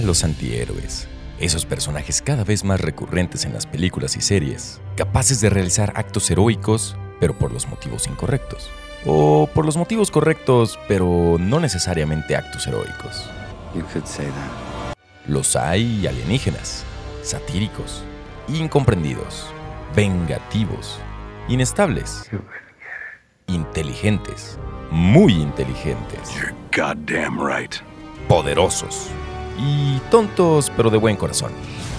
a los antihéroes. Esos personajes cada vez más recurrentes en las películas y series, capaces de realizar actos heroicos, pero por los motivos incorrectos. O por los motivos correctos, pero no necesariamente actos heroicos. You could say that. Los hay alienígenas, satíricos, incomprendidos, vengativos, inestables, inteligentes, muy inteligentes, You're goddamn right. poderosos y tontos pero de buen corazón.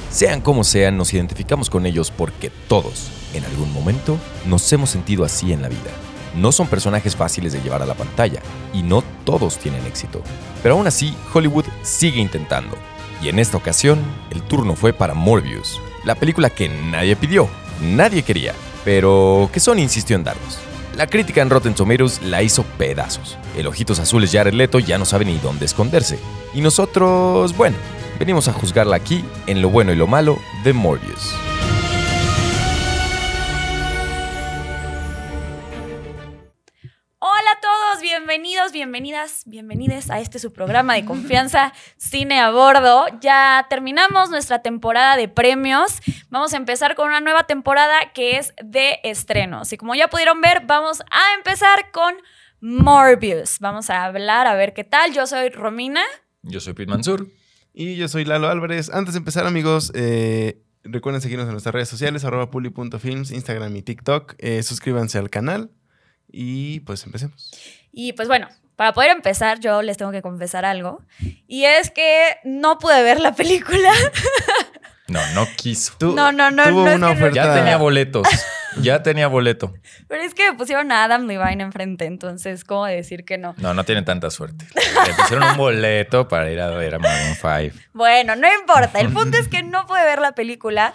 Sean como sean, nos identificamos con ellos porque todos, en algún momento, nos hemos sentido así en la vida. No son personajes fáciles de llevar a la pantalla y no todos tienen éxito. Pero aún así, Hollywood sigue intentando. Y en esta ocasión, el turno fue para Morbius, la película que nadie pidió, nadie quería, pero que Sony insistió en darnos. La crítica en Rotten Tomatoes la hizo pedazos. El ojitos azules Jared Leto ya no sabe ni dónde esconderse. Y nosotros, bueno, venimos a juzgarla aquí en lo bueno y lo malo de Morbius. Bienvenidos, bienvenidas, bienvenides a este su programa de confianza Cine a Bordo. Ya terminamos nuestra temporada de premios. Vamos a empezar con una nueva temporada que es de estrenos. Y como ya pudieron ver, vamos a empezar con Morbius. Vamos a hablar a ver qué tal. Yo soy Romina. Yo soy Pete Mansur. Y yo soy Lalo Álvarez. Antes de empezar, amigos, eh, recuerden seguirnos en nuestras redes sociales, arroba puli.films, Instagram y TikTok. Eh, suscríbanse al canal y pues empecemos. Y pues bueno, para poder empezar, yo les tengo que confesar algo. Y es que no pude ver la película. No, no quiso. Tú- No, no, no, tuvo no una oferta. Ya tenía boletos. Ya tenía boleto. Pero es que me pusieron a Adam Levine enfrente, entonces, ¿cómo decir que no? No, no tiene tanta suerte. Le pusieron un boleto para ir a ver a Maroon 5. Bueno, no importa. El punto es que no pude ver la película.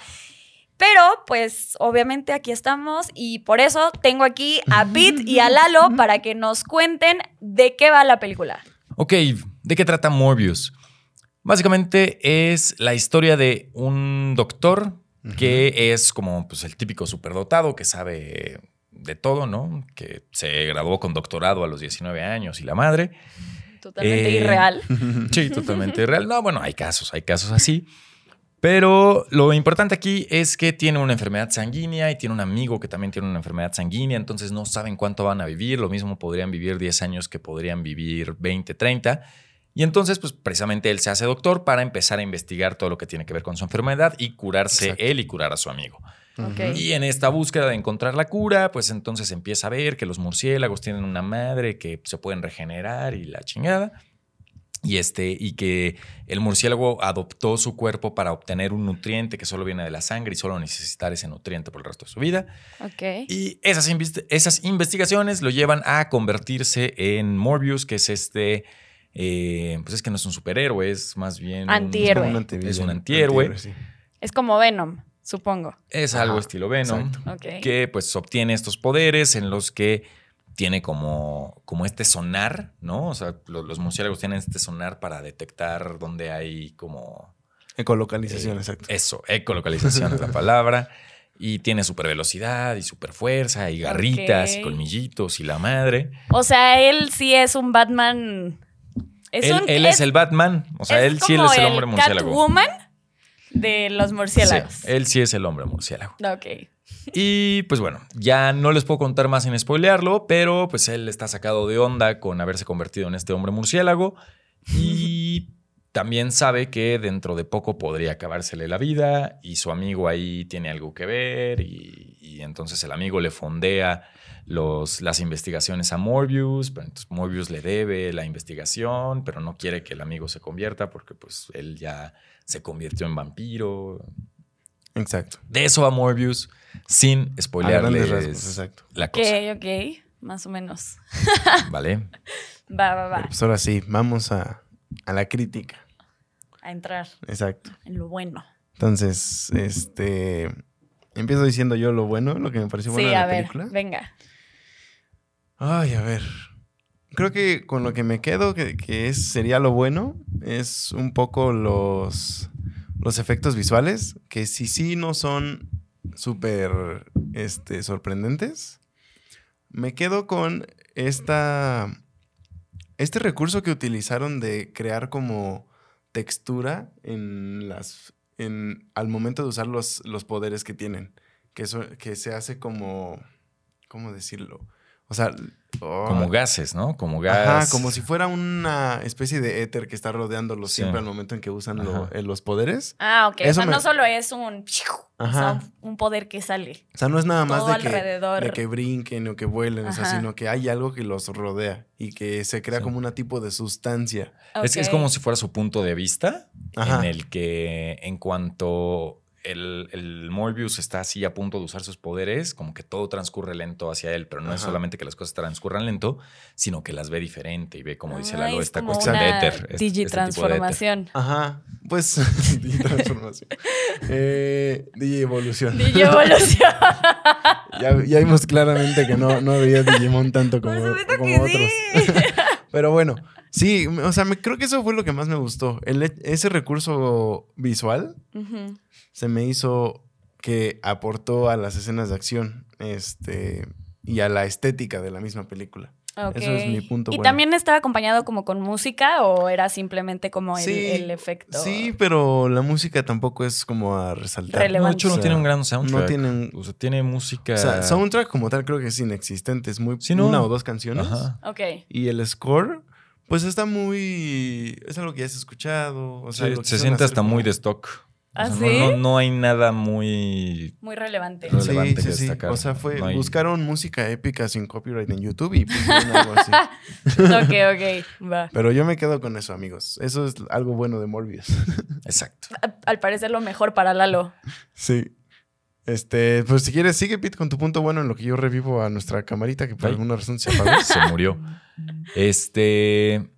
Pero, pues, obviamente aquí estamos y por eso tengo aquí a Pete y a Lalo para que nos cuenten de qué va la película. Ok, ¿de qué trata Morbius? Básicamente es la historia de un doctor que es como pues, el típico superdotado que sabe de todo, ¿no? Que se graduó con doctorado a los 19 años y la madre. Totalmente Eh, irreal. Sí, totalmente real. No, bueno, hay casos, hay casos así. Pero lo importante aquí es que tiene una enfermedad sanguínea y tiene un amigo que también tiene una enfermedad sanguínea, entonces no saben cuánto van a vivir, lo mismo podrían vivir 10 años que podrían vivir 20, 30. Y entonces, pues precisamente él se hace doctor para empezar a investigar todo lo que tiene que ver con su enfermedad y curarse Exacto. él y curar a su amigo. Y en esta búsqueda de encontrar la cura, pues entonces empieza a ver que los murciélagos tienen una madre que se pueden regenerar y la chingada. Y, este, y que el murciélago adoptó su cuerpo para obtener un nutriente que solo viene de la sangre y solo necesitar ese nutriente por el resto de su vida. Ok. Y esas, esas investigaciones lo llevan a convertirse en Morbius, que es este, eh, pues es que no es un superhéroe, es más bien... un- Antihéroe. Un. Es un antihéroe. sí. Es como Venom, supongo. Es algo Ajá, estilo Venom. exacto. Ok. que pues obtiene estos poderes en los que tiene como, como este sonar, ¿no? O sea, lo- los, murciélagos tienen este sonar para detectar dónde hay como... Ecolocalización, eh, exacto. Eso, ecolocalización es la palabra. Y tiene super velocidad y super fuerza y garritas y colmillitos y la madre. O sea, él sí es un Batman. Es él un, él es, el Batman. O sea, él sí él es el hombre murciélago. Catwoman de los murciélagos. Sí, él sí es el hombre murciélago. Ok. Y pues bueno, ya no les puedo contar más sin spoilearlo, pero pues él está sacado de onda con haberse convertido en este hombre murciélago y también sabe que dentro de poco podría acabársele la vida y su amigo ahí tiene algo que ver y, y entonces el amigo le fondea los, las investigaciones a Morbius, pero entonces Morbius le debe la investigación, pero no quiere que el amigo se convierta porque pues él ya se convirtió en vampiro, Exacto. de eso va Morbius, sin spoilearles rasgos, exacto. la Ok, cosa. ok. Más o menos. ¿Vale? Va, va, va. Pero pues ahora sí, vamos a, a la crítica. A entrar Exacto. en lo bueno. Entonces, este. Empiezo diciendo yo lo bueno, lo que me pareció bueno sí, de la a ver. película. Venga. Ay, a ver. Creo que con lo que me quedo, que, que es, sería lo bueno, es un poco los, los efectos visuales, que sí, sí no son súper este, sorprendentes. Me quedo con esta, este recurso que utilizaron de crear como textura en las. En, al momento de usar los, los poderes que tienen. Que, eso, que se hace como. ¿Cómo decirlo? O sea. Oh, Como gases, ¿no? Como gas. Ajá, como si fuera una especie de éter que está rodeándolos Sí. siempre al momento en que usan lo- Ajá. eh, los poderes. Ah, ok. Eso o sea, me- no solo es un, o sea, Ajá. un, poder que sale. O sea, no es nada más Todo de que, alrededor. de que brinquen o que vuelen, o sea, Ajá. sino que hay algo que los rodea y que se crea Sí. como un tipo de sustancia. Es, es como si fuera su punto de vista, Ajá. en el que en cuanto el, el Morbius está así a punto de usar sus poderes, como que todo transcurre lento hacia él, pero no es solamente que las cosas transcurran lento, sino que las ve diferente y ve, como dice Lalo, es esta como cuestión de éter. este- este tipo de éter. Digitransformación. Ajá, pues DJ transformación. Eh, DJ evolución. Digievolución. Ya, ya vimos claramente que no, no veía Digimon tanto como, como que otros. sí. Pero bueno, sí, o sea, me- creo que eso fue lo que más me gustó. El, ese recurso visual se me hizo que aportó a las escenas de acción este, y a la estética de la misma película. Ok. Eso es mi punto ¿Y bueno. también estaba acompañado como con música o era simplemente como el, Sí, el efecto? Sí, pero la música tampoco es como a resaltar. Relevante. No, de hecho, no O sea, tiene un gran soundtrack. No tienen. O sea, tiene música. O sea, soundtrack como tal creo que es inexistente. Es muy Sí, ¿no? una o dos canciones. Ajá. Ok. Y el score, pues está muy. Es algo que ya has escuchado. O sea, Sí, se siente hasta como- muy de stock. O ¿Ah, sea, sí? no, no, hay nada muy Muy relevante. Sí, relevante sí, que sí. destacar. O sea, fue. No hay- Buscaron música épica sin copyright en YouTube y pusieron algo así. ok, ok. Va. Pero yo me quedo con eso, amigos. Eso es algo bueno de Morbius. exacto. Al parecer lo mejor para Lalo. sí. Este, pues si quieres, sigue Pete con tu punto bueno en lo que yo revivo a nuestra camarita que por Ay. alguna razón se apagó. Se murió. Este.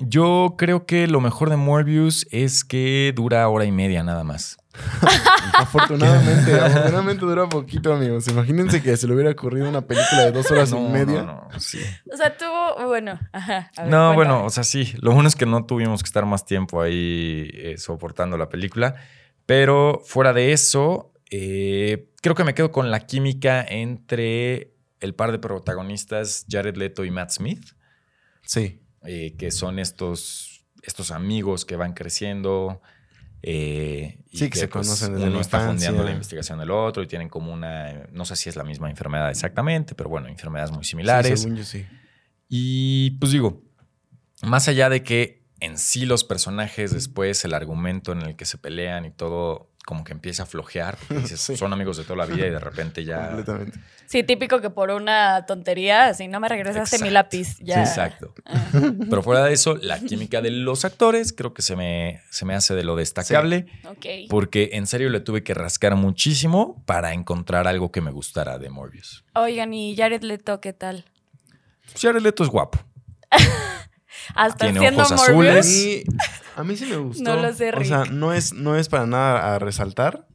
Yo creo que lo mejor de Morbius es que dura hora y media nada más. Afortunadamente, afortunadamente dura poquito, amigos. Imagínense que se le hubiera ocurrido una película de dos horas No, y media. No, no, sí. O sea, tuvo. Bueno, ajá. a ver, No, cuéntame. bueno, o sea, sí. Lo bueno es que no tuvimos que estar más tiempo ahí eh, soportando la película. Pero fuera de eso, eh, creo que me quedo con la química entre el par de protagonistas, Jared Leto y Matt Smith. Sí. Eh, que son estos, estos amigos que van creciendo. eh, y Sí, que se conocen desde uno la está fondeando la investigación del otro y tienen como una, no sé si es la misma enfermedad exactamente, pero bueno, enfermedades muy similares. Sí, según yo sí. Y pues digo, más allá de que en sí los personajes, después el argumento en el que se pelean y todo, como que empieza a flojear, porque dices, Sí. son amigos de toda la vida y de repente ya... Completamente. Sí, típico que por una tontería, si no me regresaste mi lápiz, ya. Sí, exacto. Pero fuera de eso, la química de los actores creo que se me, se me hace de lo destacable, Ok. porque en serio le tuve que rascar muchísimo para encontrar algo que me gustara de Morbius. Oigan, ¿y Jared Leto qué tal? Jared Leto es guapo. Hasta Tiene siendo ojos Morbius. azules. A mí sí me gustó. No lo sé, O sea, Rick. no es, no es para nada a resaltar.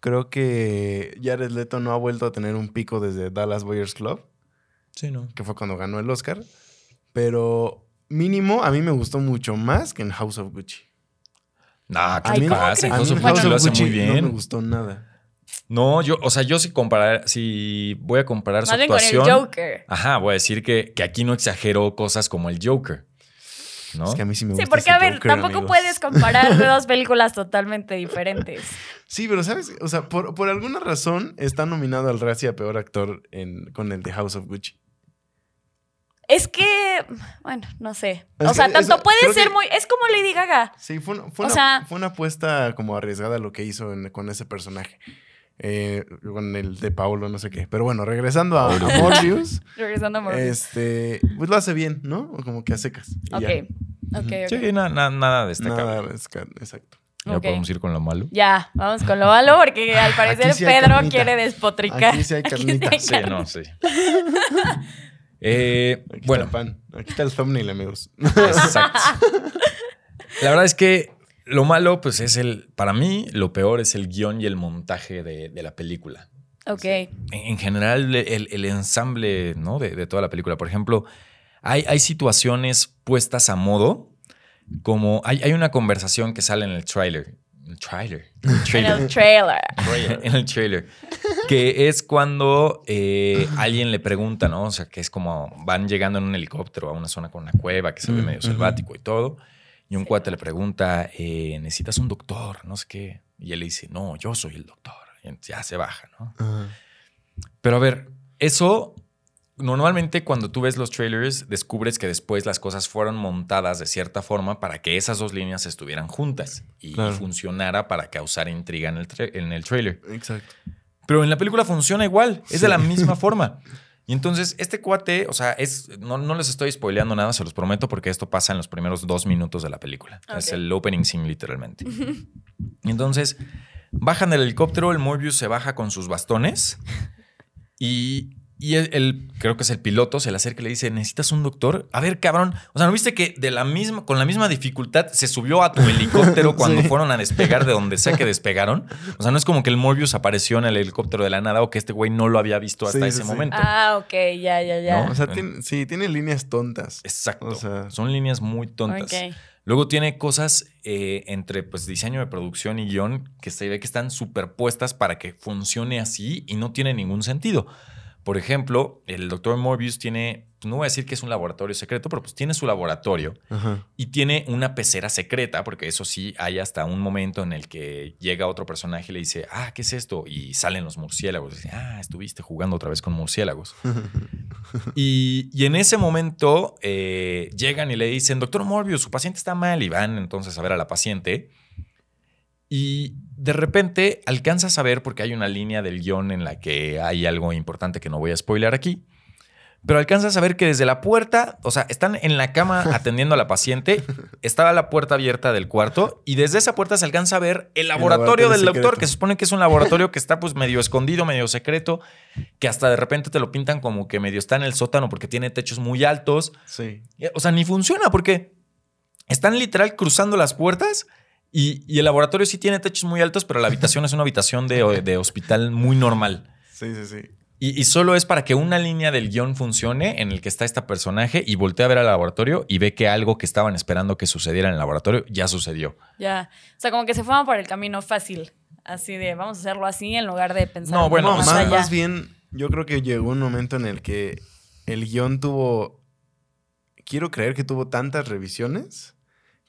Creo que Jared Leto no ha vuelto a tener un pico desde Dallas Boyers Club, Sí, ¿no? que fue cuando ganó el Oscar. Pero mínimo, a mí me gustó mucho más que en House of Gucci. Nah, ¿qué Ay, te ¿cómo pasa? crees? House of Bueno, Gucci lo hace muy No me bien. gustó nada. No, yo, o sea, yo si comparar, si voy a comparar su Más bien con el actuación. Joker. Ajá, voy a decir que, que aquí no exageró cosas como el Joker. ¿No? Es que a mí sí me Sí, gusta porque ese a ver, Joker, tampoco amigos. puedes comparar dos películas totalmente diferentes. Sí, pero ¿sabes? O sea, por, por alguna razón está nominado al Razzie a Peor Actor en, con el de House of Gucci. Es que, bueno, no sé. Es o sea, que tanto eso- puede ser que- muy. Es como Lady Gaga. Sí, fue una, fue O una- sea- fue una apuesta como arriesgada lo que hizo en- con ese personaje. Eh, con el de Paolo, no sé qué. Pero bueno, regresando a, a Morbius, Regresando a Morbius. este, pues lo hace bien, ¿no? Como que a secas. ok. ya. Ok, ok. Sí, na- na- nada destacable. Nada, resca- exacto. Ya podemos ir con lo malo. Ya, vamos con lo malo, porque al parecer sí Pedro carnita. quiere despotricar. Aquí sí hay carnita. Sí, carnita. no, sí. Eh, Aquí bueno, está el pan. Aquí está el thumbnail, amigos. exacto. La verdad es que lo malo, pues es el, para mí, lo peor es el guion y el montaje de, de la película. Ok. En, en general, el, el ensamble ¿no? de, de toda la película. Por ejemplo, hay, hay situaciones puestas a modo, como hay, hay una conversación que sale en el trailer. El trailer. El En trailer. el trailer. en el trailer. Que es cuando eh, alguien le pregunta, ¿no? O sea, que es como van llegando en un helicóptero a una zona con una cueva que se ve Mm, medio selvático y todo. Y un Sí. cuate le pregunta, eh, ¿necesitas un doctor? No sé qué. Y él le dice, no, yo soy el doctor. Y ya se baja, ¿no? Pero a ver, eso normalmente cuando tú ves los trailers descubres que después las cosas fueron montadas de cierta forma para que esas dos líneas estuvieran juntas y Claro. funcionara para causar intriga en el, tra- en el trailer. Exacto. Pero en la película funciona igual, es de la misma forma. Y entonces, este cuate, o sea, es, no, no les estoy spoileando nada, se los prometo, porque esto pasa en los primeros dos minutos de la película. Es el opening scene, literalmente. y entonces, bajan del helicóptero, el Morbius se baja con sus bastones y, y el, el- creo que es el piloto, se le acerca y le dice, ¿necesitas un doctor? A ver, cabrón, o sea, ¿no viste que de la misma, con la misma dificultad se subió a tu helicóptero cuando Sí. fueron a despegar de donde sea que despegaron? O sea, no es como que el Morbius apareció en el helicóptero de la nada o que este güey no lo había visto hasta Sí, ese sí, momento. Ah, ok, ya, ya, ya. No, O sea, Bueno. tiene- sí, tiene líneas tontas. Exacto. O sea- Son líneas muy tontas. Luego tiene cosas eh, entre pues, diseño de producción y guion que se ve que están superpuestas para que funcione así y no tiene ningún sentido. Por ejemplo, el doctor Morbius tiene, no voy a decir que es un laboratorio secreto, pero pues tiene su laboratorio Ajá. y tiene una pecera secreta, porque eso sí, hay hasta un momento en el que llega otro personaje y le dice, ah, ¿qué es esto? Y salen los murciélagos. Y dice, ah, estuviste jugando otra vez con murciélagos. y, y en ese momento eh, llegan y le dicen, doctor Morbius, su paciente está mal. Y van entonces a ver a la paciente. Y de repente alcanzas a ver, porque hay una línea del guion en la que hay algo importante que no voy a spoiler aquí, pero alcanzas a ver que desde la puerta, o sea, están en la cama atendiendo a la paciente, estaba la puerta abierta del cuarto y desde esa puerta se alcanza a ver el laboratorio, laboratorio del doctor, que se supone que es un laboratorio que está pues medio escondido, medio secreto, que hasta de repente te lo pintan como que medio está en el sótano porque tiene techos muy altos. Sí. O sea, ni funciona porque están literal cruzando las puertas y, y el laboratorio sí tiene techos muy altos, pero la habitación es una habitación de, de hospital muy normal. Sí, sí, sí. Y, y solo es para que una línea del guion funcione en el que está este personaje y voltea a ver al laboratorio y ve que algo que estaban esperando que sucediera en el laboratorio ya sucedió. Ya. O sea, como que se fueron por el camino fácil. Así de, vamos a hacerlo así en lugar de pensar No, bueno, no, más más, allá. más bien, yo creo que llegó un momento en el que el guion tuvo. Quiero creer que tuvo tantas revisiones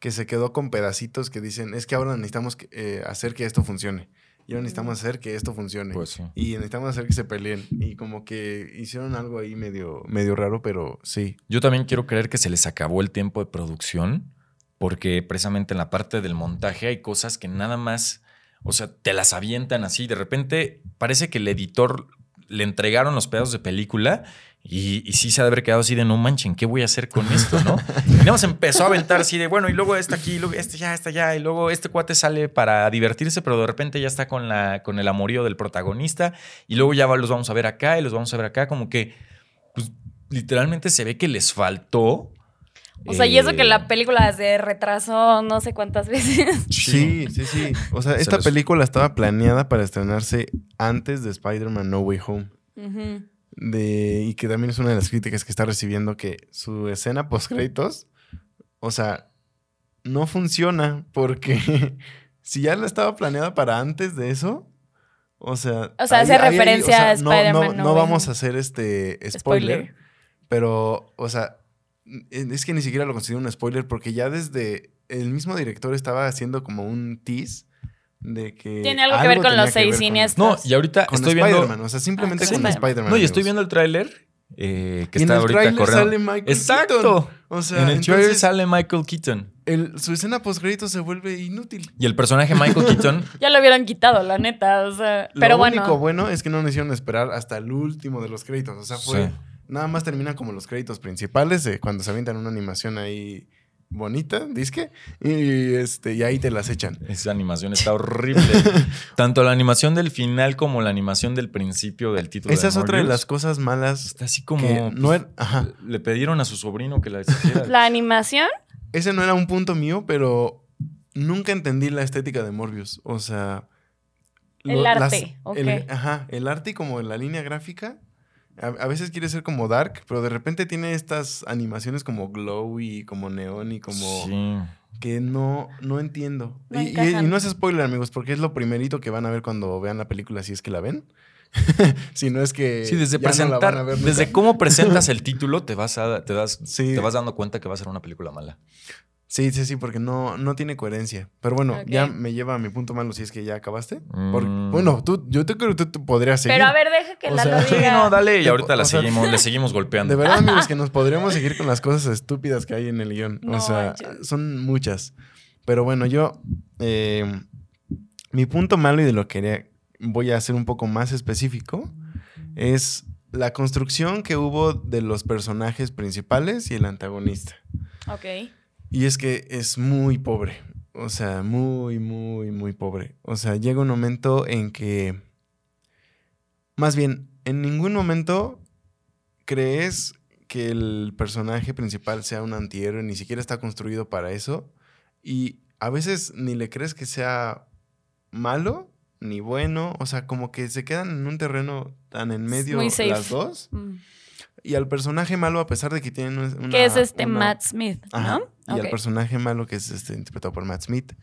que se quedó con pedacitos que dicen: es que ahora necesitamos eh, hacer que esto funcione. Y ahora necesitamos hacer que esto funcione. Pues sí. Y necesitamos hacer que se peleen. Y como que hicieron algo ahí medio, medio raro, pero sí. Yo también quiero creer que se les acabó el tiempo de producción porque precisamente en la parte del montaje hay cosas que nada más, o sea, te las avientan así. De repente parece que el editor le entregaron los pedazos de película y, y sí se ha de haber quedado así de no manchen, ¿qué voy a hacer con esto? ¿no? Y nada más empezó a aventar así de bueno, y luego este aquí, y luego este ya, este ya, y luego este cuate sale para divertirse, pero de repente ya está con, la, con el amorío del protagonista, y luego ya va- los vamos a ver acá y los vamos a ver acá, como que pues, literalmente se ve que les faltó. O sea, y eso que eh, la película se retrasó no sé cuántas veces. Sí, sí, sí. O sea, Se esta les- película estaba planeada para estrenarse antes de Spider-Man No Way Home. Ujú. De, y que también es una de las críticas que está recibiendo, que su escena post créditos, o sea, no funciona porque si ya la estaba planeada para antes de eso, o sea... O sea, hace referencia a no- Spider-Man No, No no Way vamos a hacer este spoiler, Spoiler. pero, o sea, es que ni siquiera lo considero un spoiler porque ya desde el mismo director estaba haciendo como un tease de que... Tiene algo que ver con los seis con- siniestros. No, y ahorita Con estoy viendo. o sea, simplemente Ah, con con Spider-Man. No, y estoy viendo el tráiler eh, que Y en está el ahorita tráiler corriendo. sale Michael Exacto. Keaton. O sea, en el trailer entonces, sale Michael Keaton. el- su escena post se vuelve inútil. Y el personaje Michael Keaton Ya lo hubieran quitado, la neta. O sea, pero Lo bueno. único bueno es que no necesitaron esperar hasta el último de los créditos. O sea, fue. Sí. Nada más terminan como los créditos principales, eh, cuando se avientan una animación ahí bonita, disque, y, este, y ahí te las echan. Esa animación está horrible. Tanto la animación del final como la animación del principio del título. Esa es otra de las cosas malas. Está así como. que no pues, era- ajá. Le pidieron a su sobrino que la hiciera. La animación. Ese no era un punto mío, pero nunca entendí la estética de Morbius. O sea. El arte, ok. el- ajá, el arte y como la línea gráfica. A, a veces quiere ser como dark, pero de repente tiene estas animaciones como glow y como neón y como Sí. que no, no entiendo. No y, y- encajan. y no es spoiler, amigos, porque es lo primerito que van a ver cuando vean la película, si es que la ven. si no es que. Sí, desde ya no la van a presentar, ver nunca. desde cómo presentas el título, te vas, a, te, das, Sí. te vas dando cuenta que va a ser una película mala. Sí, sí, sí, porque no, no tiene coherencia. Pero bueno, ya me lleva a mi punto malo si es que ya acabaste. Porque- Mm. bueno, tú, yo te creo que tú, tú podrías seguir. Pero a ver, deja que O la sea, lo Sí, diga. no, dale, y ahorita la sea, seguimos, le seguimos golpeando. De verdad, amigos, que nos podríamos seguir con las cosas estúpidas que hay en el guion. No o sea, son muchas. Pero bueno, yo. eh, mi punto malo y de lo que quería- voy a hacer un poco más específico es la construcción que hubo de los personajes principales y el antagonista. Ok. Y es que es muy pobre. O sea, muy, muy, muy pobre. O sea, llega un momento en que. Más bien, en ningún momento crees que el personaje principal sea un antihéroe, ni siquiera está construido para eso. Y a veces ni le crees que sea malo ni bueno. O sea, como que se quedan en un terreno tan en medio las dos. Mm. Y al personaje malo, a pesar de que tienen una. ¿Qué es este una- Matt Smith? Ajá. ¿no? Y al personaje malo que es este, interpretado por Matt Smith.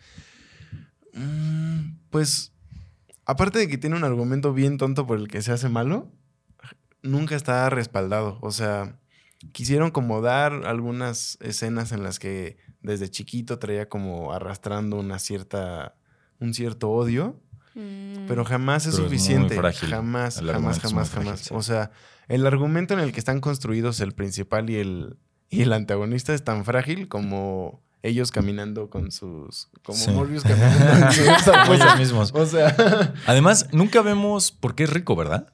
mm, Pues, aparte de que tiene un argumento bien tonto por el que se hace malo, nunca está respaldado. O sea, quisieron como dar algunas escenas en las que desde chiquito traía como arrastrando una cierta, un cierto odio, Mm. pero jamás es Pero es muy suficiente. frágil. Jamás, El jamás, jamás, frágil, jamás. sí. O sea, el argumento en el que están construidos el principal y el, y el antagonista es tan frágil como ellos caminando con sus. Como Sí. Morbius caminando en su esa Como cosa. ellos mismos. O sea, Además, nunca vemos por qué es rico, ¿verdad?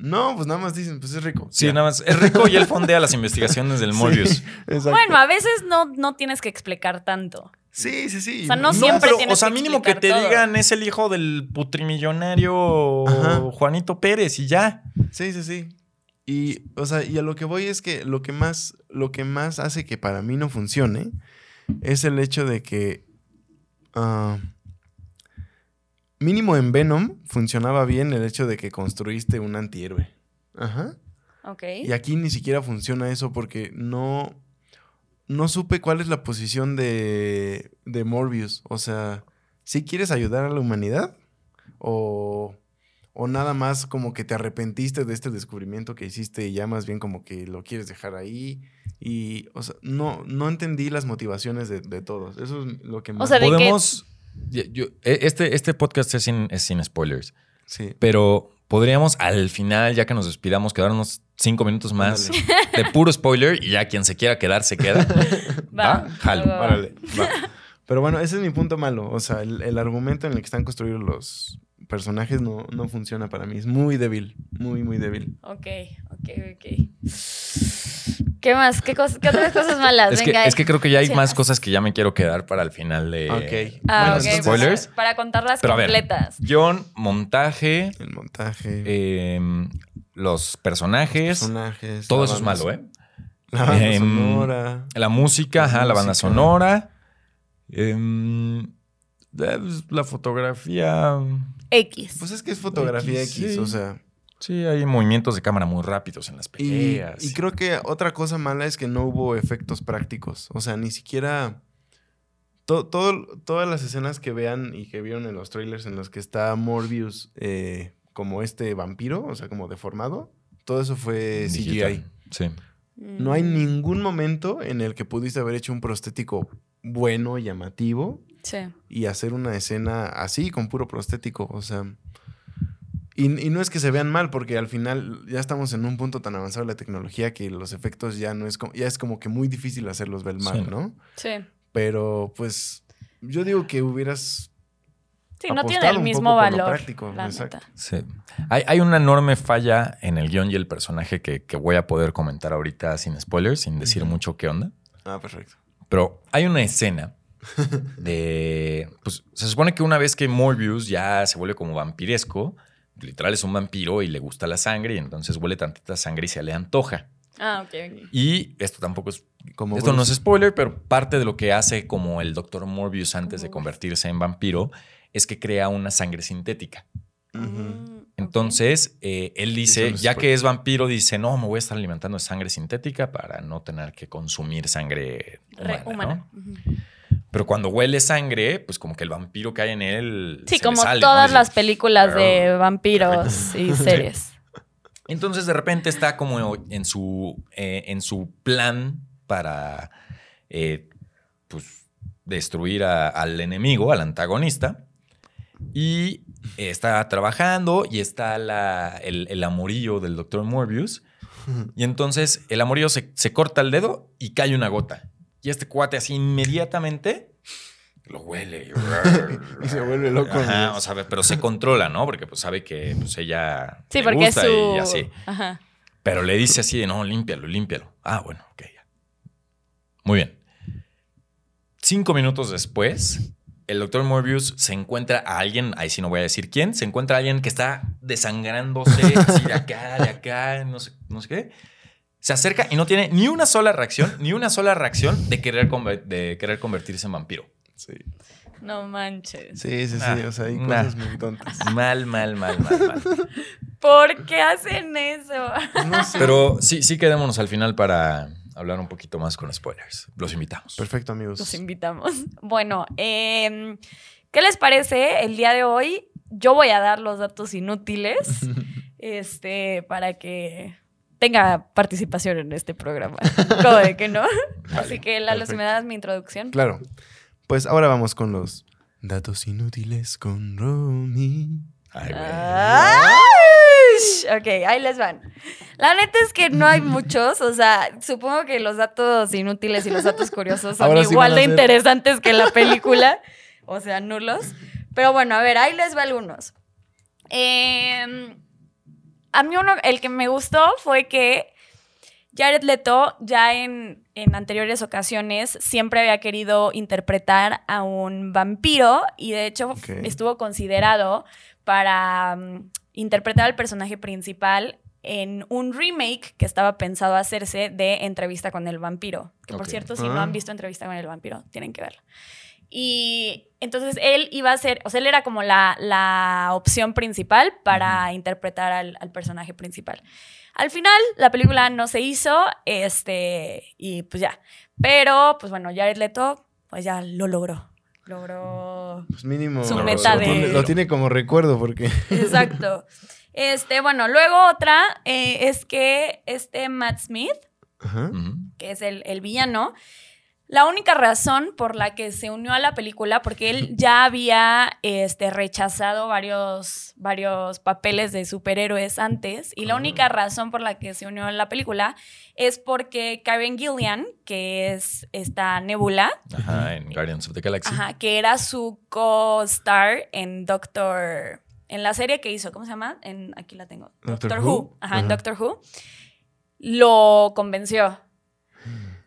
no, pues nada más dicen, pues es rico. Sí, Ya. nada más. Es rico y él fondea las investigaciones del Morbius. Bueno, a veces no, no tienes que explicar tanto. Sí, sí, sí. O sea, no siempre pero, tienes o sea, mínimo que te todo. digan es el hijo del putrimillonario Ajá. Juanito Pérez y ya. Sí, sí, sí. Y, o sea, y a lo que voy es que lo que más, lo que más hace que para mí no funcione es el hecho de que ah, mínimo en Venom funcionaba bien el hecho de que construiste un antihéroe. Ajá. Ok. Y aquí ni siquiera funciona eso porque no, no supe cuál es la posición de, de Morbius. O sea, si quieres ayudar a la humanidad o, o nada más como que te arrepentiste de este descubrimiento que hiciste y ya más bien como que lo quieres dejar ahí. Y, o sea, no, no entendí las motivaciones de, de todos. Eso es lo que más... sea, de que- Podemos. yo- yo- e- este, este podcast es sin, es sin spoilers, sí. pero podríamos al final, ya que nos despidamos, quedarnos cinco minutos más de puro spoiler y ya quien se quiera quedar se queda. Va, ¿Va? Jalo. va, va. Órale, va. Pero bueno, ese es mi punto malo. O sea, el, el argumento en el que están construidos los personajes no, no funciona para mí. Es muy débil. Muy, muy débil. Ok, ok, ok. ¿Qué más? ¿Qué, otras cosas malas? Es que, Venga. es que creo que ya hay más cosas que ya me quiero quedar para el final de. Ok. Ah, Bueno, entonces, spoilers. Para, para contarlas Pero a ver. completas. Guión, montaje, El montaje, em, los personajes. personajes. todo eso es malo, ¿eh? La banda Em, sonora. La música, La ajá, la banda sonora. em, eh, la fotografía. X. Pues es que es fotografía X, X, sí. o sea. Sí, hay movimientos de cámara muy rápidos en las Y, peleas. y creo que otra cosa mala es que no hubo efectos prácticos. O sea, ni siquiera. to- todo, todas las escenas que vean y que vieron en los trailers en los que está Morbius eh, como este vampiro, o sea, como deformado, todo eso fue Digital. CGI. Sí. No hay Mm, ningún momento en el que pudiste haber hecho un prostético bueno, llamativo, Sí. y hacer una escena así, con puro prostético. O sea. Y, y no es que se vean mal, porque al final ya estamos en un punto tan avanzado de la tecnología que los efectos ya no es como, ya es como que muy difícil hacerlos ver mal, Sí. ¿no? Sí. Pero pues yo digo que hubieras Sí, no tiene el mismo valor. práctico, la exacto. neta. Sí. Hay, hay una enorme falla en el guion y el personaje que, que voy a poder comentar ahorita sin spoilers, sin decir mucho qué onda. Ah, perfecto. Pero hay una escena de. Pues se supone que una vez que Morbius ya se vuelve como vampiresco, literal es un vampiro y le gusta la sangre y entonces huele tantita sangre y se le antoja. Ah, ok, ok. Y esto tampoco es. Como esto no es spoiler, pero parte de lo que hace como el Dr. Morbius antes de convertirse en vampiro es que crea una sangre sintética. Mm. Entonces, eh, él dice, ya que es vampiro, dice, no, me voy a estar alimentando de sangre sintética para no tener que consumir sangre Re- humana, humana. ¿no? Ujú. Pero cuando huele sangre, pues como que el vampiro que hay en él. Sí, se le como todas las películas de vampiros y series. Entonces, de repente está como en su, eh, en su plan para, eh, pues, destruir a- al enemigo, al antagonista. Y está trabajando y está la- el, el amorillo del doctor Morbius. Y entonces el amorillo se, se corta el dedo y cae una gota. Y este cuate así inmediatamente lo huele. Y se vuelve loco. Ajá, o sea, pero se controla, ¿no? Porque pues sabe que pues, ella Sí, le porque es gusta su. y así. Ajá. Pero le dice así de, no, límpialo, límpialo. Ah, bueno, ok. ya. Muy bien. Cinco minutos después, el doctor Morbius se encuentra a alguien, ahí sí no voy a decir quién, se encuentra a alguien que está desangrándose así de acá, de acá, no sé, no sé qué. Se acerca y no tiene ni una sola reacción, ni una sola reacción de querer, conver- de querer convertirse en vampiro. Sí, No manches. sí, sí. sí, o sea, hay nah. cosas muy tontas. Mal, mal, mal, mal, mal. ¿Por qué hacen eso? No sé. Pero sí, sí quedémonos al final para hablar un poquito más con spoilers. Los invitamos. Perfecto, amigos. Los invitamos. Bueno, em, ¿qué les parece el día de hoy? Yo voy a dar los datos inútiles este, para que tenga participación en este programa. ¿Cómo de que no? Así que, Lalo, si me das mi introducción. Claro. Pues ahora vamos con los datos inútiles con Romy. Ay, güey. Ah. Ay, ok, ahí les van. La neta es que no hay muchos, o sea, supongo que los datos inútiles y los datos curiosos son Ahora igual de interesantes que la película, o sea, nulos. Pero bueno, a ver, ahí les va algunos. Eh, a mí uno, el que me gustó fue que Jared Leto ya en, en anteriores ocasiones siempre había querido interpretar a un vampiro y de hecho estuvo considerado para interpretar al personaje principal en un remake que estaba pensado hacerse de Entrevista con el vampiro. Que por cierto, si no Ah. han visto Entrevista con el vampiro, tienen que verlo. Y entonces él iba a ser, o sea, él era como la, la opción principal para interpretar al, al personaje principal. Al final, la película no se hizo, este, y pues ya. Pero, pues bueno, Jared Leto, pues ya lo logró. Logró. Pues mínimo. Su meta lo, de- tiene, lo tiene como recuerdo porque. Exacto. Este, bueno, luego otra eh, es que este Matt Smith, Ajá. Que es el, el villano, la única razón por la que se unió a la película, porque él ya había este, rechazado varios, varios papeles de superhéroes antes, y la única razón por la que se unió a la película es porque Karen Gillian, que es esta Nebula, Ajá, en Guardians of the Galaxy. ajá, que era su co-star en Doctor... En la serie que hizo, ¿cómo se llama? En, aquí la tengo. Doctor Doctor, Who. Who. Ajá, en. Doctor Who. Lo convenció.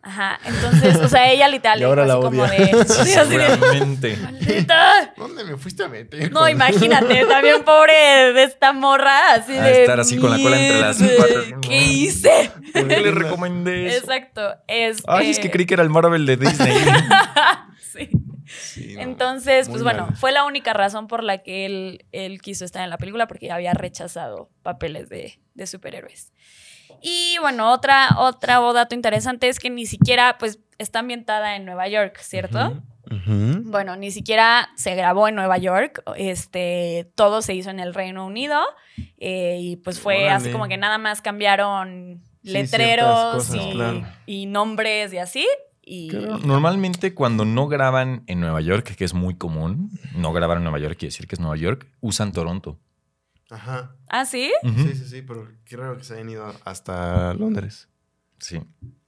Ajá, entonces, o sea, ella literal Y ahora así la como odia. de... sí, así de, Seguramente. "Maldita". ¿Dónde me fuiste a meter? No, con- imagínate, también pobre de esta morra, así A de... estar así con la cola entre las "Mierda, patas". ¿Qué hice? ¿Por qué le recomendé eso? Exacto. Este, Ay, es que creí que era el Marvel de Disney. sí. Sí, no. Entonces, Muy pues bueno, mal. fue la única razón por la que él, él quiso estar en la película, porque había rechazado papeles de, de superhéroes. Y bueno, otra, otra dato interesante es que ni siquiera, pues, está ambientada en Nueva York, ¿cierto? Bueno, ni siquiera se grabó en Nueva York, este, todo se hizo en el Reino Unido eh, y pues fue Órale. así como que nada más cambiaron letreros cosas, y, claro. y nombres y así. Y Claro, Normalmente cuando no graban en Nueva York, que es muy común, no grabar en Nueva York quiere decir que es Nueva York, usan Toronto. Ajá. ¿Ah, sí? Sí, sí, sí, pero qué raro que se hayan ido hasta Londres. Sí.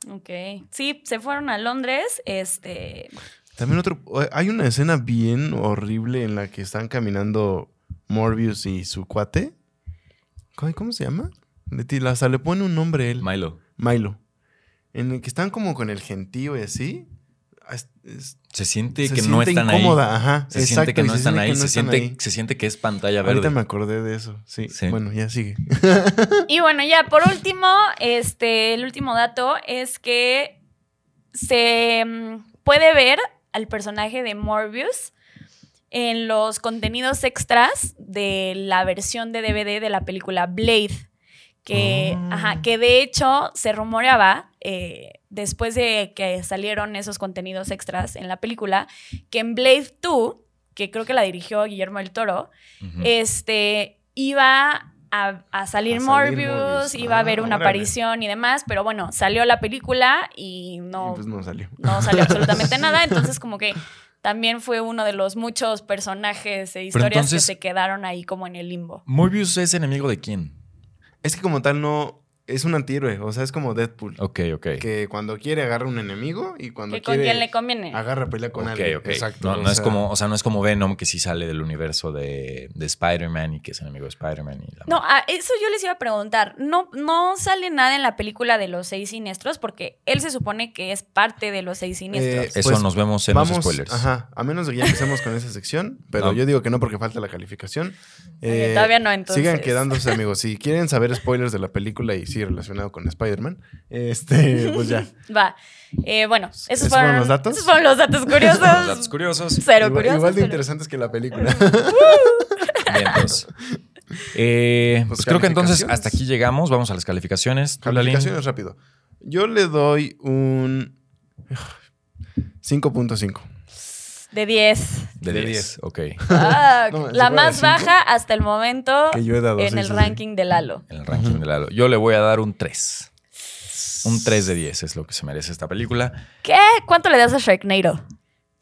Ok. Sí, se fueron a Londres, este... También otro. Hay una escena bien horrible en la que están caminando Morbius y su cuate. ¿Cómo, cómo se llama? Leti- Hasta le pone un nombre él. Milo. Milo. En el que están como con el gentío y así. Se siente se que no están incómoda, ahí. ajá. Se exacto, siente que no se están siente ahí. que no se, están siente, ahí. se siente que es pantalla Ahorita verde. me acordé de eso. Sí. Sí. Bueno, ya sigue. Y bueno, ya por último, este, el último dato es que se mm, puede ver al personaje de Morbius en los contenidos extras de la versión de DVD de la película Blade. Que, Ah. ajá, que de hecho se rumoreaba, eh, después de que salieron esos contenidos extras en la película, que en Blade 2, que creo que la dirigió Guillermo del Toro, este, iba a, a salir A salir Morbius, iba a haber Ah, una órale. aparición y demás, pero bueno, salió la película y no, Y pues no salió. no salió absolutamente nada, entonces como que también fue uno de los muchos personajes e historias entonces- que se quedaron ahí como en el limbo. ¿Morbius es enemigo de quién? Es que como tal no... Es un antihéroe, o sea, es como Deadpool. Ok, ok. Que cuando quiere agarra un enemigo y cuando Que con quiere quien le conviene. agarra pelea con Ok, alguien. ok. Exacto. No, es sea, como, o sea, no es como Venom que sí sale del universo de, de Spider-Man y que es enemigo de Spider-Man. y la No, a eso yo les iba a preguntar. No, no sale nada en la película de los seis siniestros porque él se supone que es parte de los seis siniestros. Eh, Eso Pues, nos vemos en Vamos, los spoilers. Ajá, a menos de que ya empecemos con esa sección, pero No. yo digo que no porque falta la calificación. Eh, Eh, todavía no, entonces. Sigan quedándose, amigos. Si quieren saber spoilers de la película y sí relacionado con Spider-Man, este, pues ya. Va. Eh, bueno, esos, ¿Esos fueron, fueron los datos? Esos fueron los datos curiosos. Los datos curiosos. Cero igual, curiosos. igual de pero- interesantes que la película. Bien, pues. Eh, Pues, pues creo que entonces hasta aquí llegamos. Vamos a las calificaciones. Calificaciones rápido. Yo le doy un 5.5. De 10. De De 10. 10. Ok. Ah, No, ¿se la más baja hasta el momento Que yo he dado. en sí, el sí, sí. ranking de Lalo. En el ranking de Lalo. Yo le voy a dar un 3. Un 3 de 10 es lo que se merece esta película. ¿Qué? ¿Cuánto le das a Sharknado?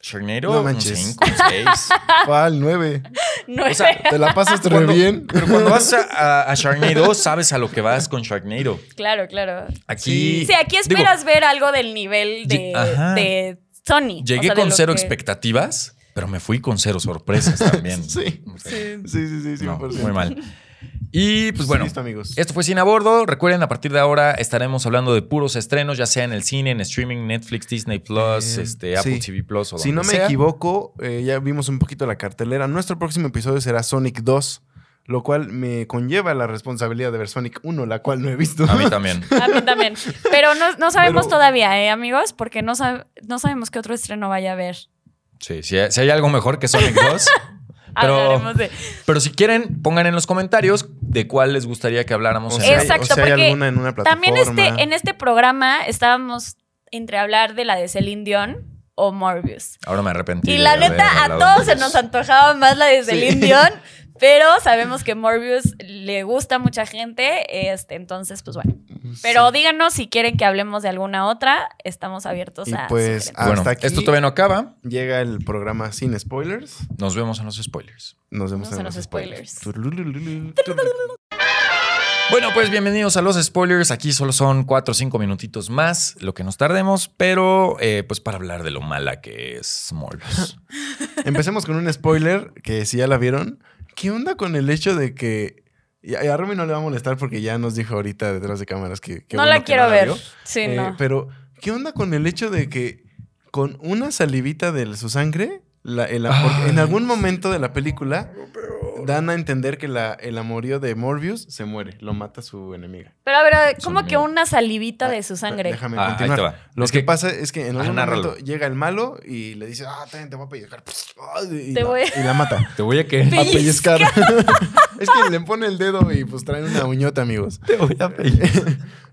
Sharknado, No un manches. 5, un 6. ¿Cuál? 9. Nueve. Te la pasas re bien. Pero cuando vas a, a- a Sharknado, sabes a lo que vas con Sharknado. claro, claro. Aquí. Sí, aquí digo, esperas ver algo del nivel de, de Sony. Llegué O sea, de con cero que- expectativas, pero me fui con cero sorpresas también. Sí. O sea, Sí, sí, sí, no, 100%. muy mal. Y pues bueno, Listo, amigos. esto fue Cine a Bordo. Recuerden, a partir de ahora estaremos hablando de puros estrenos, ya sea en el cine, en streaming, Netflix, Disney Plus, Eh, este, Apple sí. TV Plus o Si no me sea. equivoco, eh, ya vimos un poquito la cartelera. Nuestro próximo episodio será Sonic 2, lo cual me conlleva la responsabilidad de ver Sonic 1, la cual no he visto. A mí también. A mí también. Pero no, no sabemos Pero- todavía, ¿eh, amigos? Porque no, sab- no sabemos qué otro estreno vaya a haber. Sí, si hay, si hay algo mejor que Sonic 2. Pero- Hablaremos de. Pero si quieren, pongan en los comentarios de cuál les gustaría que habláramos. O en sea, Exacto, o sea, hay porque alguna en una plataforma. También este, en este programa estábamos entre hablar de la de Celine Dion o Morbius. Ahora me arrepentí. Y la neta, a todos se nos antojaba más la de Sí. Celine Dion, pero sabemos que Morbius le gusta a mucha gente, este, entonces, pues bueno. Pero díganos si quieren que hablemos de alguna otra, estamos abiertos Y a pues, hasta Bueno, aquí esto todavía no acaba. llega el programa sin spoilers. Nos vemos en los spoilers. Nos vemos en los spoilers. Bueno, pues bienvenidos a los spoilers. Aquí solo son cuatro o cinco minutitos más, lo que nos tardemos, pero eh, pues para hablar de lo mala que es Morbius. Empecemos con un spoiler que si ya la vieron. ¿Qué onda con el hecho de que... Y a Rumi no le va a molestar porque ya nos dijo ahorita detrás de cámaras que... no bueno la que quiero ver. vio. Sí, Eh, no. Pero, ¿qué onda con el hecho de que con una salivita de su sangre, la- el- porque en algún momento de la película dan a entender que la- el amorío de Morbius se muere, lo mata su enemiga. Pero a ver, Su ¿cómo que una salivita de su Ah, sangre? Déjame Ah, ahí continuar. te va. Lo Es que, que- pasa es que en algún momento llega el malo y le dice, ah, te voy a pellizcar. Y, Te la, voy- y la mata. Te voy a que A pellizcar. es que le pone el dedo y pues trae una uñota, amigos. te voy a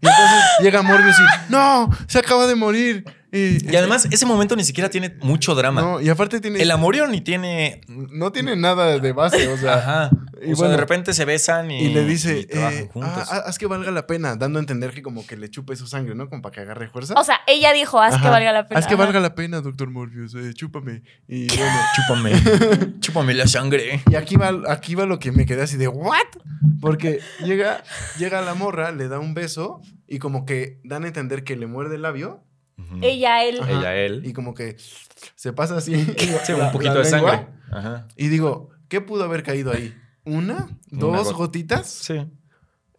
Y entonces llega Morbius y, no, se acaba de morir. Y, Y además, ese momento ni siquiera tiene mucho drama. no, y aparte tiene... El amorío ni tiene. no tiene nada de base, o sea... Ajá. y o sea, bueno, de repente se besan y, Y le dice, y eh, juntos. ah, haz que valga la pena, dando a entender que como que le chupe su sangre, ¿no? Como para que agarre fuerza. O sea, ella dijo, haz que valga la pena. Haz que valga la pena, doctor Morbius, eh, chúpame. Y bueno, Chúpame. Chúpame la sangre. y aquí va, aquí va lo que me quedé así de, ¿what? Porque llega, llega la morra, le da un beso y como que dan a entender que le muerde el labio Ella, él. Ajá. Ella, él. y como que se pasa así. Sí, la- un poquito de lengua. sangre. Ajá. Y digo, ¿qué pudo haber caído ahí? ¿Una? ¿Dos gotitas? Sí.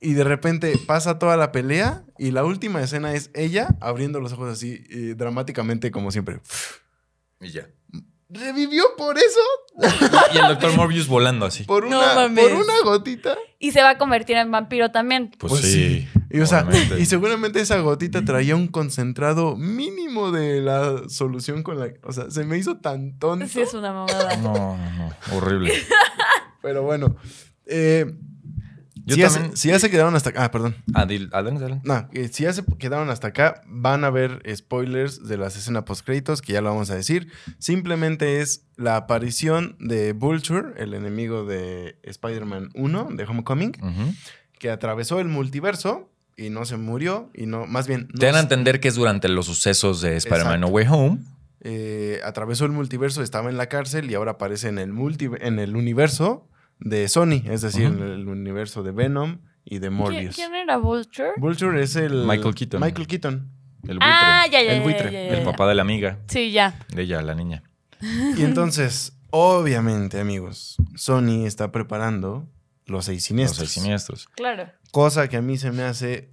Y de repente pasa toda la pelea y la última escena es ella abriendo los ojos así eh, dramáticamente como siempre. Y ya. ¿Revivió por eso? Y el doctor Morbius volando así. ¿Por No una, mames. por una gotita? Y se va a convertir en vampiro también. Pues, Pues sí. Y, o sea, y seguramente esa gotita traía un concentrado mínimo de la solución con la... O sea, se me hizo tan tonto. Sí, es una mamada. No, no, no. Horrible. Pero bueno. eh, Yo si, ya se, si ya se quedaron hasta acá. Ah, perdón. Ah, dil- adelante, adelante. No, eh, si ya se quedaron hasta acá, van a ver spoilers de las escenas post-créditos, que ya lo vamos a decir. Simplemente es la aparición de Vulture, el enemigo de Spider-Man 1, de Homecoming, que atravesó el multiverso y no se murió, y no, más bien, no Te dan a se- entender que es durante los sucesos de Spider-Man. No Way Home. eh, atravesó el multiverso, estaba en la cárcel y ahora aparece en el, multi en el universo de Sony, es decir, en el universo de Venom y de ¿Quién, Morbius. quién era Vulture? Vulture es el... Michael Keaton. Michael Keaton. El buitre. Ah, ya, ya, El ya, buitre, ya, ya, el papá de la amiga. Sí, ya. De ella, la niña. Y entonces, obviamente, amigos, Sony está preparando los seis Los siniestros. seis siniestros. Claro. Cosa que a mí se me hace...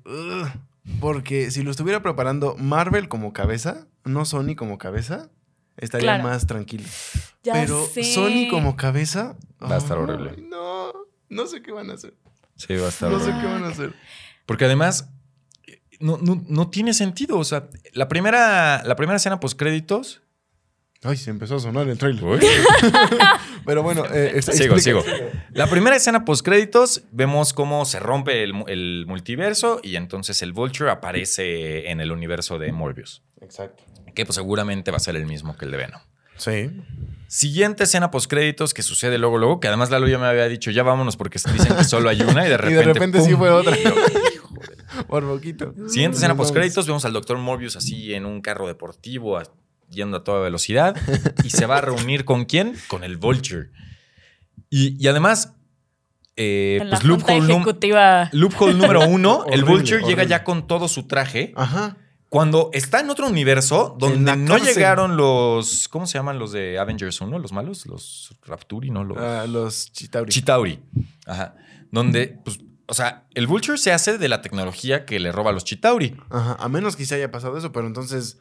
porque si lo estuviera preparando Marvel como cabeza, no Sony como cabeza, estaría Claro. más tranquilo. Ya Pero sé. Sony como cabeza... Va a estar horrible. No, no sé qué van a hacer. Sí, va a estar No sé horrible. qué van a hacer. Porque además, no, no, no tiene sentido. O sea, la primera, la primera escena post créditos. Ay, se empezó a sonar el trailer. Pero bueno, eh, está- Sigo, explica. sigo. La primera escena post créditos, vemos cómo se rompe el, mu- el multiverso y entonces el Vulture aparece en el universo de Morbius. Exacto. Que pues seguramente va a ser el mismo que el de Venom. Sí. Siguiente escena post créditos que sucede luego, luego, que además Lalo ya me había dicho, ya vámonos porque dicen que solo hay una y de Y repente. de repente sí fue otra. Por poquito. Siguiente escena post créditos, vemos al Dr. Morbius así en un carro deportivo, yendo a toda velocidad, y se va a reunir con quién? Con el Vulture. Y, y además, eh, En la pues loophole, ejecutiva. loophole número uno, el Horrible, Vulture llega ya con todo su traje. Ajá. Cuando está en otro universo donde no cárcel. llegaron los. ¿Cómo se llaman los de Avengers 1? ¿Los malos? Los Rapturi, ¿no? Los. Ah, los Chitauri. Chitauri. Ajá. Donde, pues, o sea, el Vulture se hace de la tecnología que le roba a los Chitauri. Ajá. A menos que se haya pasado eso, pero entonces.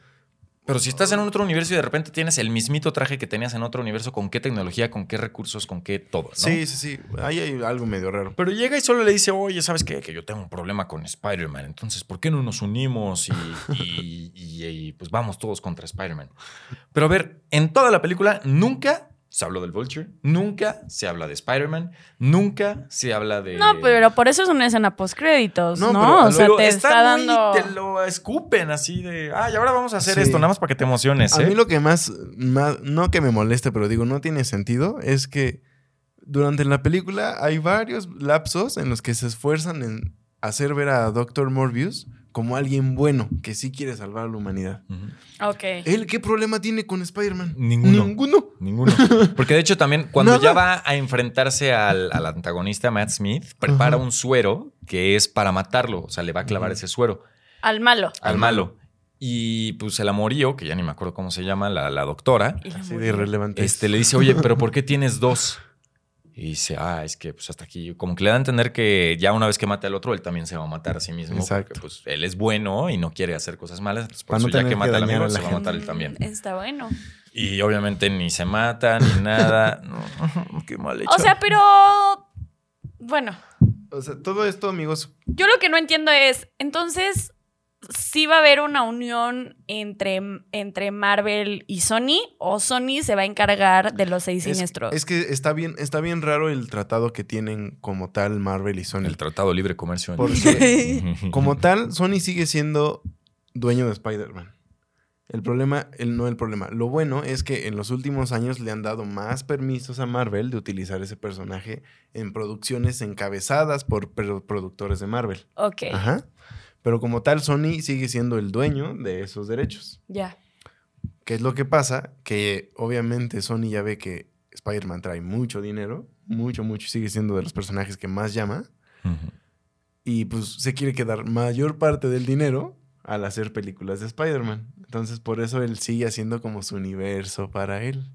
Pero si estás en otro universo y de repente tienes el mismito traje que tenías en otro universo, ¿con qué tecnología, con qué recursos, con qué todo? ¿no? Sí, sí, sí. Ahí hay algo medio raro. Pero llega y solo le dice, oye, ¿sabes qué? Que yo tengo un problema con Spider-Man. Entonces, ¿por qué no nos unimos y, y- y- y, pues vamos todos contra Spider-Man? Pero a ver, en toda la película nunca se habló del Vulture, nunca se habla de Spider-Man, nunca se habla de... No, pero por eso es una escena post créditos, No, ¿no? pero- o sea, te está, muy- dando. Te lo escupen así de, ay, ahora vamos a hacer Sí. esto, nada más para que te emociones. A ¿eh?". mí lo que más, más- no que me moleste, pero digo, no tiene sentido, es que durante la película hay varios lapsos en los que se esfuerzan en hacer ver a Doctor Morbius como alguien bueno, que sí quiere salvar a la humanidad. Ok. ¿Él qué problema tiene con Spider-Man? Ninguno. Ninguno. Ninguno. Porque de hecho también cuando Nada. ya va a enfrentarse al, al antagonista Matt Smith, prepara un suero que es para matarlo. O sea, le va a clavar ese suero Al malo. al malo. Y pues el amorío, que ya ni me acuerdo cómo se llama, la, la doctora, Así de irrelevante. este, le dice, oye, pero ¿por qué tienes dos? Y dice, ah, es que pues hasta aquí, como que le da a entender que ya una vez que mate al otro, él también se va a matar a sí mismo. Exacto. Porque pues él es bueno y no quiere hacer cosas malas. Entonces, por Para no eso ya que que mata al amigo, la se va a matar él también. Mm, Está bueno. Y obviamente ni se mata ni nada. No, qué mal hecho. O sea, pero. Bueno, O sea, todo esto, amigos, yo lo que no entiendo es. Entonces, ¿sí va a haber una unión entre, entre Marvel y Sony? ¿O Sony se va a encargar de los seis es, siniestros? es que está bien, está bien raro el tratado que tienen como tal Marvel y Sony. el Tratado Libre Comercio. Porque como tal, Sony sigue siendo dueño de Spider-Man. El problema, el, no el problema. Lo bueno es que en los últimos años le han dado más permisos a Marvel de utilizar ese personaje en producciones encabezadas por pro- productores de Marvel. ok, Ajá. Pero como tal, Sony sigue siendo el dueño de esos derechos. ya. ¿Qué es lo que pasa? Que obviamente Sony ya ve que Spider-Man trae mucho dinero, mucho, mucho, sigue siendo de los personajes que más llama. Y pues se quiere quedar mayor parte del dinero al hacer películas de Spider-Man. Entonces por eso él sigue haciendo como su universo para él.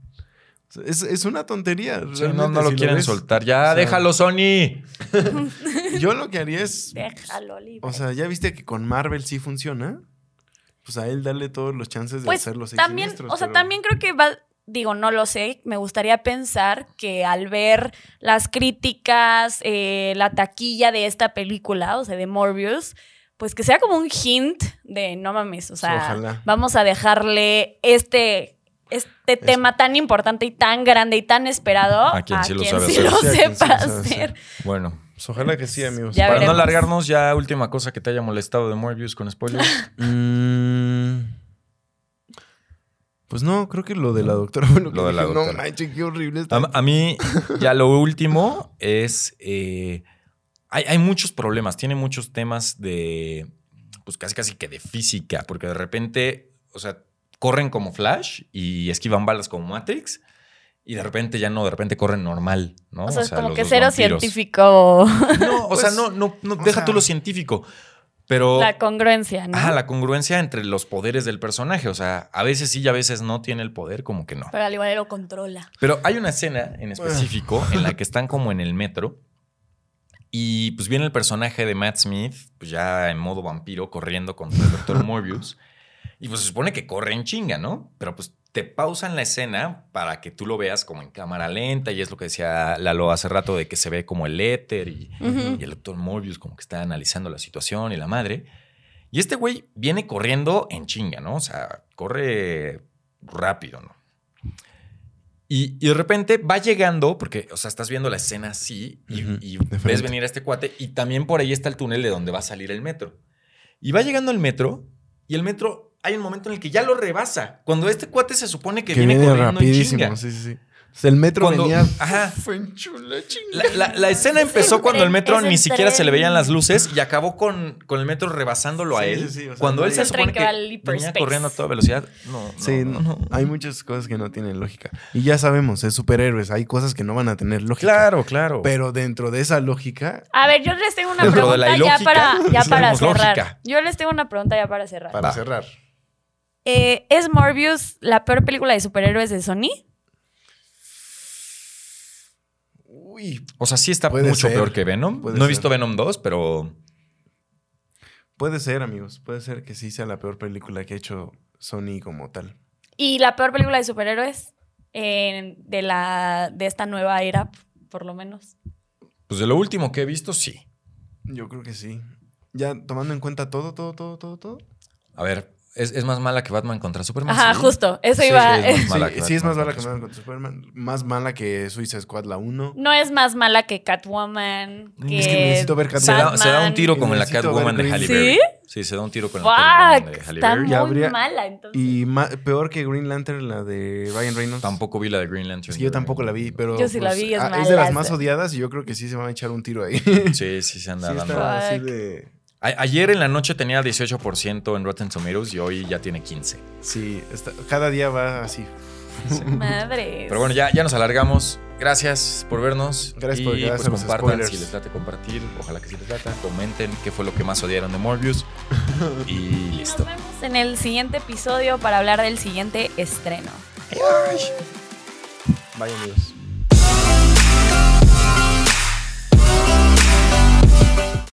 Es, es una tontería. Sí, no, no lo si quieren soltar. Ya, O sea, déjalo, Sony. Yo lo que haría es... Déjalo libre. O sea, ya viste que con Marvel sí funciona. Pues a él darle todos los chances de Pues hacer los seis también, o sea, pero- también creo que va, digo, no lo sé, me gustaría pensar que al ver las críticas, eh, la taquilla de esta película, o sea, de Morbius, pues que sea como un hint de no mames, o sea, Ojalá. vamos a dejarle este, este tema tan importante y tan grande y tan esperado A quien sí lo sabe sí hacer. lo Sí, a quien sí sepa lo sabe hacer. Bueno, Pues ojalá que sí, amigos. Ya Para no alargarnos, ya última cosa que te haya molestado de Morbius con spoilers. Mm, pues no, creo que lo de la doctora. Bueno, Lo de la dije, doctora. No manches, qué horrible está. A, a mí, ya lo último es. eh, hay, hay muchos problemas, tiene muchos temas de. Pues casi casi que de física, porque de repente, o sea, corren como Flash y esquivan balas como Matrix. Y de repente ya no, de repente corren normal, ¿no? O sea, es como que cero vampiros. científico. No, o sea, Pues, no, no, no o deja sea- tú lo científico. Pero. La congruencia, ¿no? Ajá, la congruencia entre los poderes del personaje. O sea, a veces sí y a veces no tiene el poder, como que no. Pero al igual lo controla. Pero hay una escena en específico en la que están como en el metro y pues viene el personaje de Matt Smith, pues ya en modo vampiro, corriendo contra el Dr. Morbius. Y pues se supone que corre en chinga, ¿no? Pero pues te pausan la escena para que tú lo veas como en cámara lenta y es lo que decía Lalo hace rato de que se ve como el éter y, el Dr. Morbius como que está analizando la situación y la madre. Y este güey viene corriendo en chinga, ¿no? O sea, corre rápido, ¿no? Y, y de repente va llegando, porque, o sea, estás viendo la escena así y, y de ves venir a este cuate y también por ahí está el túnel de donde va a salir el metro. Y va llegando el metro y el metro, hay un momento en el que ya lo rebasa. Cuando este cuate se supone que, que viene, viene corriendo en rapidísimo. chinga. Sí, sí, sí. El metro Cuando- venía. ajá. Fue en chula. La, la- la escena empezó el cuando el metro ni el siquiera se le veían las luces y acabó con, con el metro rebasándolo a él. sí, sí, o sea, cuando él se supone que venía corriendo a toda velocidad. No, no, Sí, no, no. hay muchas cosas que no tienen lógica. Y ya sabemos, es superhéroes, hay cosas que no van a tener lógica. Claro, claro. Pero dentro de esa lógica, A ver, yo les tengo una pregunta ya para, ya para cerrar. lógica. Yo les tengo una pregunta ya para cerrar. para Va. cerrar. Eh, ¿Es Morbius la peor película de superhéroes de Sony? Uy, O sea, sí está mucho ser. peor que Venom. Puede no he ser. visto Venom 2, pero puede ser, amigos. Puede ser que sí sea la peor película que ha hecho Sony como tal. ¿Y la peor película de superhéroes eh, de, la, de esta nueva era, por lo menos? pues de lo último que he visto, sí. Yo creo que sí. Ya tomando en cuenta todo, todo, todo, todo, todo. A ver, ¿es, es más mala que Batman contra Superman? Ajá, Sí. justo. Eso Sí, iba. es más Sí, mala que sí es más mala que Batman contra Superman. Más mala que Suicide Squad la 1. No es más mala que Catwoman. Que Es que necesito ver Se da, se da un tiro como en la Catwoman de Halle Berry. ¿Sí? Sí, se da un tiro con la Catwoman de Fuck, Halle está Berry. muy Y habría- mala entonces. Y ma- peor que Green Lantern, la de Ryan Reynolds. Tampoco vi la de Green Lantern. Es que yo tampoco la vi, pero. Yo sí la vi, es ah, es de las más odiadas y yo creo que sí se van a echar un tiro ahí. Sí, sí se anda Sí dando. está así Fuck. de. A- ayer en la noche tenía 18% en Rotten Tomatoes y hoy ya tiene 15. Sí, está- cada día va así. Madre. Pero bueno, ya, ya nos alargamos. Gracias por vernos. Gracias y por pues compartan spoilers. si les late compartir. Ojalá que sí les lata. Comenten qué fue lo que más odiaron de Morbius. y listo. Nos vemos en el siguiente episodio para hablar del siguiente estreno. Vaya amigos.